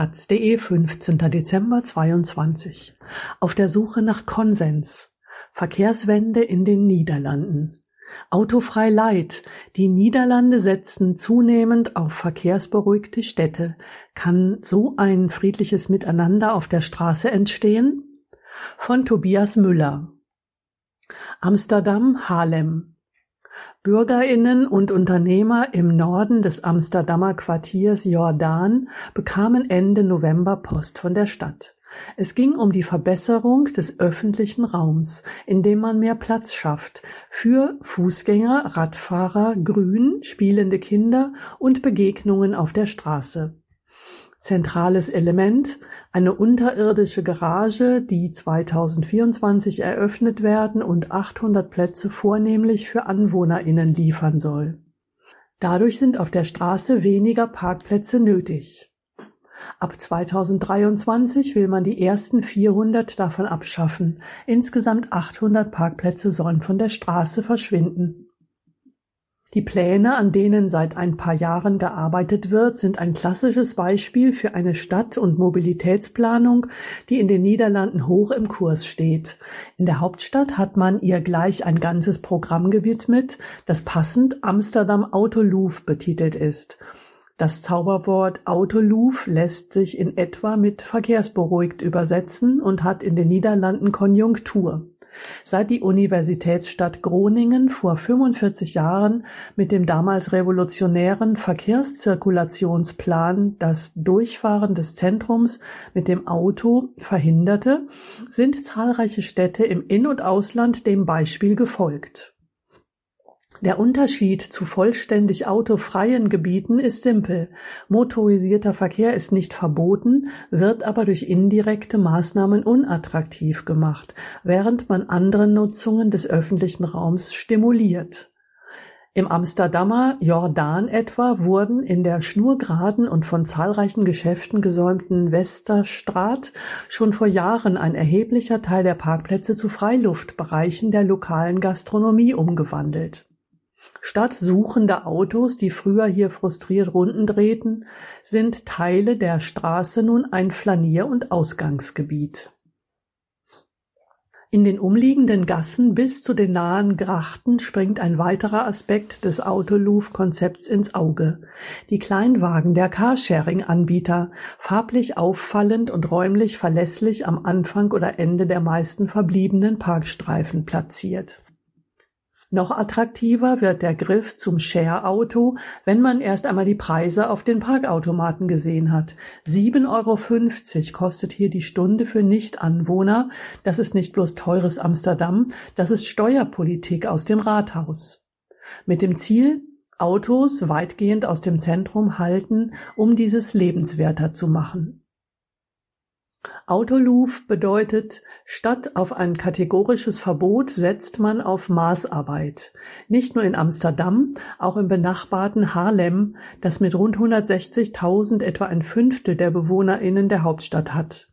taz.de 15. Dezember 22 Auf der Suche nach Konsens. Verkehrswende in den Niederlanden. Autofrei Leid. Die Niederlande setzen zunehmend auf verkehrsberuhigte Städte. Kann so ein friedliches Miteinander auf der Straße entstehen? Von Tobias Müller. Amsterdam, Haarlem. Bürgerinnen und Unternehmer im Norden des Amsterdamer Quartiers Jordaan bekamen Ende November Post von der Stadt. Es ging um die Verbesserung des öffentlichen Raums, indem man mehr Platz schafft für Fußgänger, Radfahrer, Grün, spielende Kinder und Begegnungen auf der Straße. Zentrales Element, eine unterirdische Garage, die 2024 eröffnet werden und 800 Plätze vornehmlich für AnwohnerInnen liefern soll. Dadurch sind auf der Straße weniger Parkplätze nötig. Ab 2023 will man die ersten 400 davon abschaffen. Insgesamt 800 Parkplätze sollen von der Straße verschwinden. Die Pläne, an denen seit ein paar Jahren gearbeitet wird, sind ein klassisches Beispiel für eine Stadt- und Mobilitätsplanung, die in den Niederlanden hoch im Kurs steht. In der Hauptstadt hat man ihr gleich ein ganzes Programm gewidmet, das passend Amsterdam Autoloof betitelt ist. Das Zauberwort Autoloof lässt sich in etwa mit verkehrsberuhigt übersetzen und hat in den Niederlanden Konjunktur. Seit die Universitätsstadt Groningen vor 45 Jahren mit dem damals revolutionären Verkehrszirkulationsplan das Durchfahren des Zentrums mit dem Auto verhinderte, sind zahlreiche Städte im In- und Ausland dem Beispiel gefolgt. Der Unterschied zu vollständig autofreien Gebieten ist simpel. Motorisierter Verkehr ist nicht verboten, wird aber durch indirekte Maßnahmen unattraktiv gemacht, während man andere Nutzungen des öffentlichen Raums stimuliert. Im Amsterdamer Jordaan etwa wurden in der schnurgeraden und von zahlreichen Geschäften gesäumten Westerstraat schon vor Jahren ein erheblicher Teil der Parkplätze zu Freiluftbereichen der lokalen Gastronomie umgewandelt. Statt suchender Autos, die früher hier frustriert Runden drehten, sind Teile der Straße nun ein Flanier- und Ausgangsgebiet. In den umliegenden Gassen bis zu den nahen Grachten springt ein weiterer Aspekt des Autoloof-Konzepts ins Auge. Die Kleinwagen der Carsharing-Anbieter, farblich auffallend und räumlich verlässlich am Anfang oder Ende der meisten verbliebenen Parkstreifen platziert. Noch attraktiver wird der Griff zum Share-Auto, wenn man erst einmal die Preise auf den Parkautomaten gesehen hat. 7,50 Euro kostet hier die Stunde für Nichtanwohner. Das ist nicht bloß teures Amsterdam, das ist Steuerpolitik aus dem Rathaus. Mit dem Ziel, Autos weitgehend aus dem Zentrum halten, um dieses lebenswerter zu machen. Autoloof bedeutet, statt auf ein kategorisches Verbot setzt man auf Maßarbeit. Nicht nur in Amsterdam, auch im benachbarten Haarlem, das mit rund 160.000 etwa ein Fünftel der BewohnerInnen der Hauptstadt hat.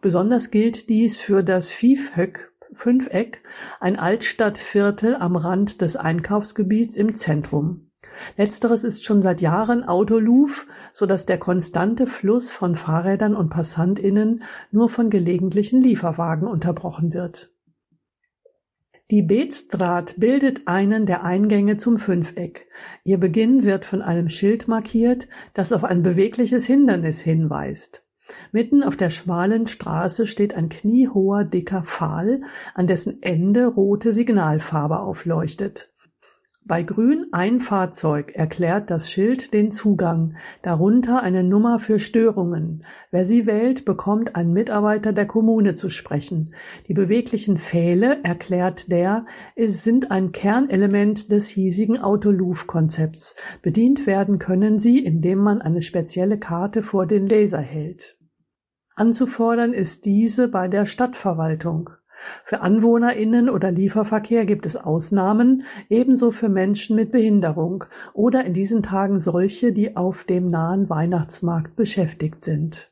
Besonders gilt dies für das Viefhöck Fünfeck, ein Altstadtviertel am Rand des Einkaufsgebiets im Zentrum. Letzteres ist schon seit Jahren Autoloof, so dass der konstante Fluss von Fahrrädern und PassantInnen nur von gelegentlichen Lieferwagen unterbrochen wird. Die Beetstraat bildet einen der Eingänge zum Fünfeck. Ihr Beginn wird von einem Schild markiert, das auf ein bewegliches Hindernis hinweist. Mitten auf der schmalen Straße steht ein kniehoher dicker Pfahl, an dessen Ende rote Signalfarbe aufleuchtet. Bei Grün ein Fahrzeug erklärt das Schild den Zugang, darunter eine Nummer für Störungen. Wer sie wählt, bekommt ein Mitarbeiter der Kommune zu sprechen. Die beweglichen Pfähle, erklärt der, sind ein Kernelement des hiesigen Autoloof-Konzepts. Bedient werden können sie, indem man eine spezielle Karte vor den Laser hält. Anzufordern ist diese bei der Stadtverwaltung. Für AnwohnerInnen oder Lieferverkehr gibt es Ausnahmen, ebenso für Menschen mit Behinderung oder in diesen Tagen solche, die auf dem nahen Weihnachtsmarkt beschäftigt sind.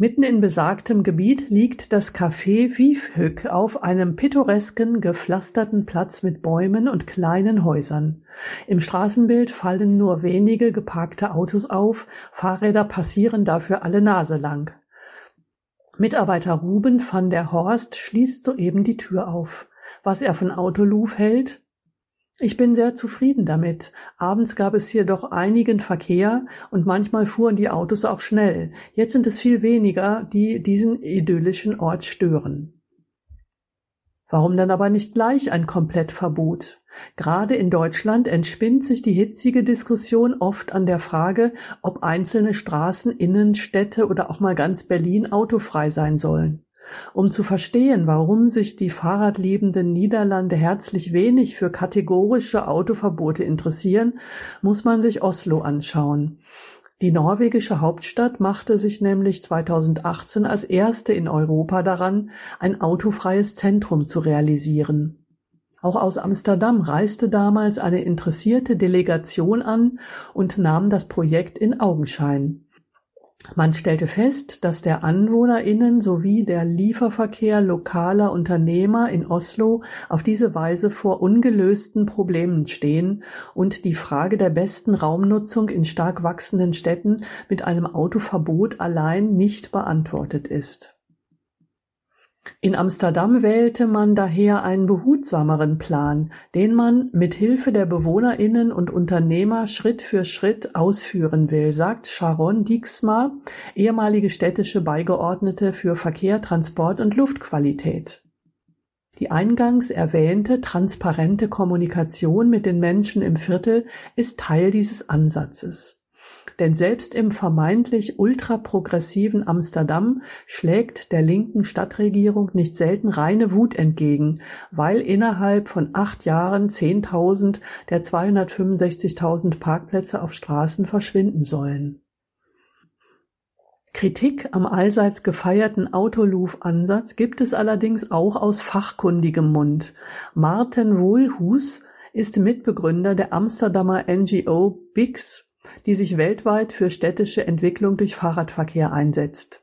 Mitten in besagtem Gebiet liegt das Café Wiefhück auf einem pittoresken, gepflasterten Platz mit Bäumen und kleinen Häusern. Im Straßenbild fallen nur wenige geparkte Autos auf, Fahrräder passieren dafür alle Nase lang. Mitarbeiter Ruben van der Horst schließt soeben die Tür auf. Was er von Autoluf hält? Ich bin sehr zufrieden damit. Abends gab es hier doch einigen Verkehr und manchmal fuhren die Autos auch schnell. Jetzt sind es viel weniger, die diesen idyllischen Ort stören. Warum dann aber nicht gleich ein Komplettverbot? Gerade in Deutschland entspinnt sich die hitzige Diskussion oft an der Frage, ob einzelne Straßen, Innenstädte oder auch mal ganz Berlin autofrei sein sollen. Um zu verstehen, warum sich die fahrradliebenden Niederlande herzlich wenig für kategorische Autoverbote interessieren, muss man sich Oslo anschauen. Die norwegische Hauptstadt machte sich nämlich 2018 als erste in Europa daran, ein autofreies Zentrum zu realisieren. Auch aus Amsterdam reiste damals eine interessierte Delegation an und nahm das Projekt in Augenschein. Man stellte fest, dass der AnwohnerInnen sowie der Lieferverkehr lokaler Unternehmer in Oslo auf diese Weise vor ungelösten Problemen stehen und die Frage der besten Raumnutzung in stark wachsenden Städten mit einem Autoverbot allein nicht beantwortet ist in Amsterdam wählte man daher einen behutsameren Plan, den man mit Hilfe der BewohnerInnen und Unternehmer Schritt für Schritt ausführen will, sagt Sharon Dijksma, ehemalige städtische Beigeordnete für Verkehr, Transport und Luftqualität. Die eingangs erwähnte transparente Kommunikation mit den Menschen im Viertel ist Teil dieses Ansatzes. Denn selbst im vermeintlich ultraprogressiven Amsterdam schlägt der linken Stadtregierung nicht selten reine Wut entgegen, weil innerhalb von acht Jahren 10.000 der 265.000 Parkplätze auf Straßen verschwinden sollen. Kritik am allseits gefeierten Autoloof-Ansatz gibt es allerdings auch aus fachkundigem Mund. Martin Wohlhus ist Mitbegründer der Amsterdamer NGO BIX die sich weltweit für städtische Entwicklung durch Fahrradverkehr einsetzt.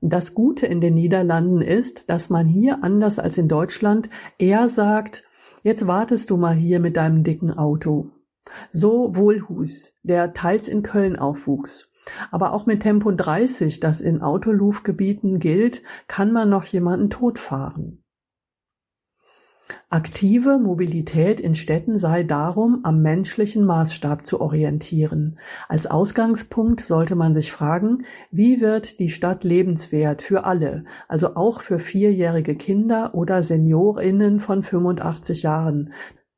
Das Gute in den Niederlanden ist, dass man hier anders als in Deutschland eher sagt, jetzt wartest du mal hier mit deinem dicken Auto. So Wohlhus, der teils in Köln aufwuchs. Aber auch mit Tempo 30, das in Autolufgebieten gilt, kann man noch jemanden totfahren. Aktive Mobilität in Städten sei darum am menschlichen Maßstab zu orientieren. Als Ausgangspunkt sollte man sich fragen, wie wird die Stadt lebenswert für alle, also auch für vierjährige Kinder oder Seniorinnen von 85 Jahren.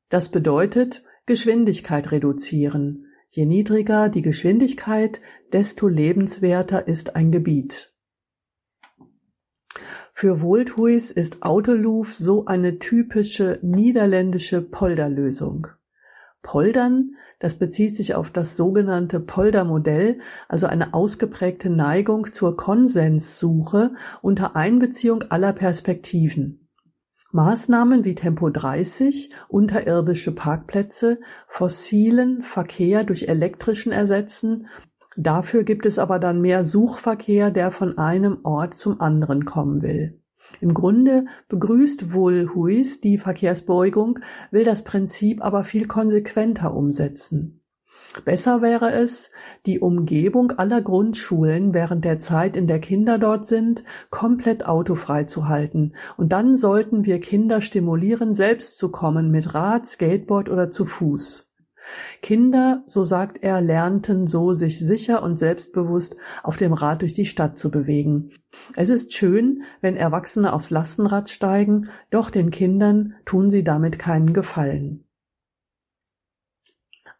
Das bedeutet Geschwindigkeit reduzieren. Je niedriger die Geschwindigkeit, desto lebenswerter ist ein Gebiet. Für Wohlthuis ist Autoloof so eine typische niederländische Polderlösung. Poldern, das bezieht sich auf das sogenannte Poldermodell, also eine ausgeprägte Neigung zur Konsenssuche unter Einbeziehung aller Perspektiven. Maßnahmen wie Tempo 30, unterirdische Parkplätze, fossilen Verkehr durch elektrischen ersetzen Dafür gibt es aber dann mehr Suchverkehr, der von einem Ort zum anderen kommen will. Im Grunde begrüßt wohl Huis die Verkehrsberuhigung, will das Prinzip aber viel konsequenter umsetzen. Besser wäre es, die Umgebung aller Grundschulen während der Zeit, in der Kinder dort sind, komplett autofrei zu halten. Und dann sollten wir Kinder stimulieren, selbst zu kommen mit Rad, Skateboard oder zu Fuß. Kinder, so sagt er, lernten so, sich sicher und selbstbewusst auf dem Rad durch die Stadt zu bewegen. Es ist schön, wenn Erwachsene aufs Lastenrad steigen, doch den Kindern tun sie damit keinen Gefallen.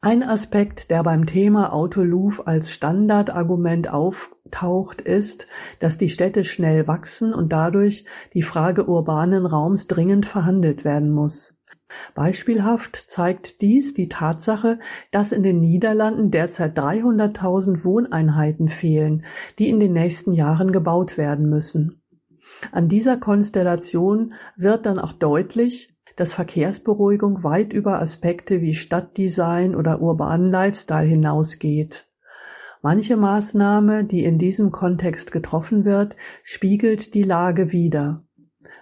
Ein Aspekt, der beim Thema Autoloof als Standardargument auftaucht, ist, dass die Städte schnell wachsen und dadurch die Frage urbanen Raums dringend verhandelt werden muss. Beispielhaft zeigt dies die Tatsache, dass in den Niederlanden derzeit 300.000 Wohneinheiten fehlen, die in den nächsten Jahren gebaut werden müssen. An dieser Konstellation wird dann auch deutlich, dass Verkehrsberuhigung weit über Aspekte wie Stadtdesign oder urbanen Lifestyle hinausgeht. Manche Maßnahme, die in diesem Kontext getroffen wird, spiegelt die Lage wider.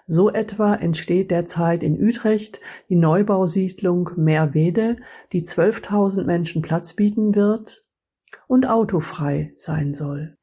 So etwa entsteht derzeit in Utrecht die Neubausiedlung Merwede, die 12.000 Menschen Platz bieten wird und autofrei sein soll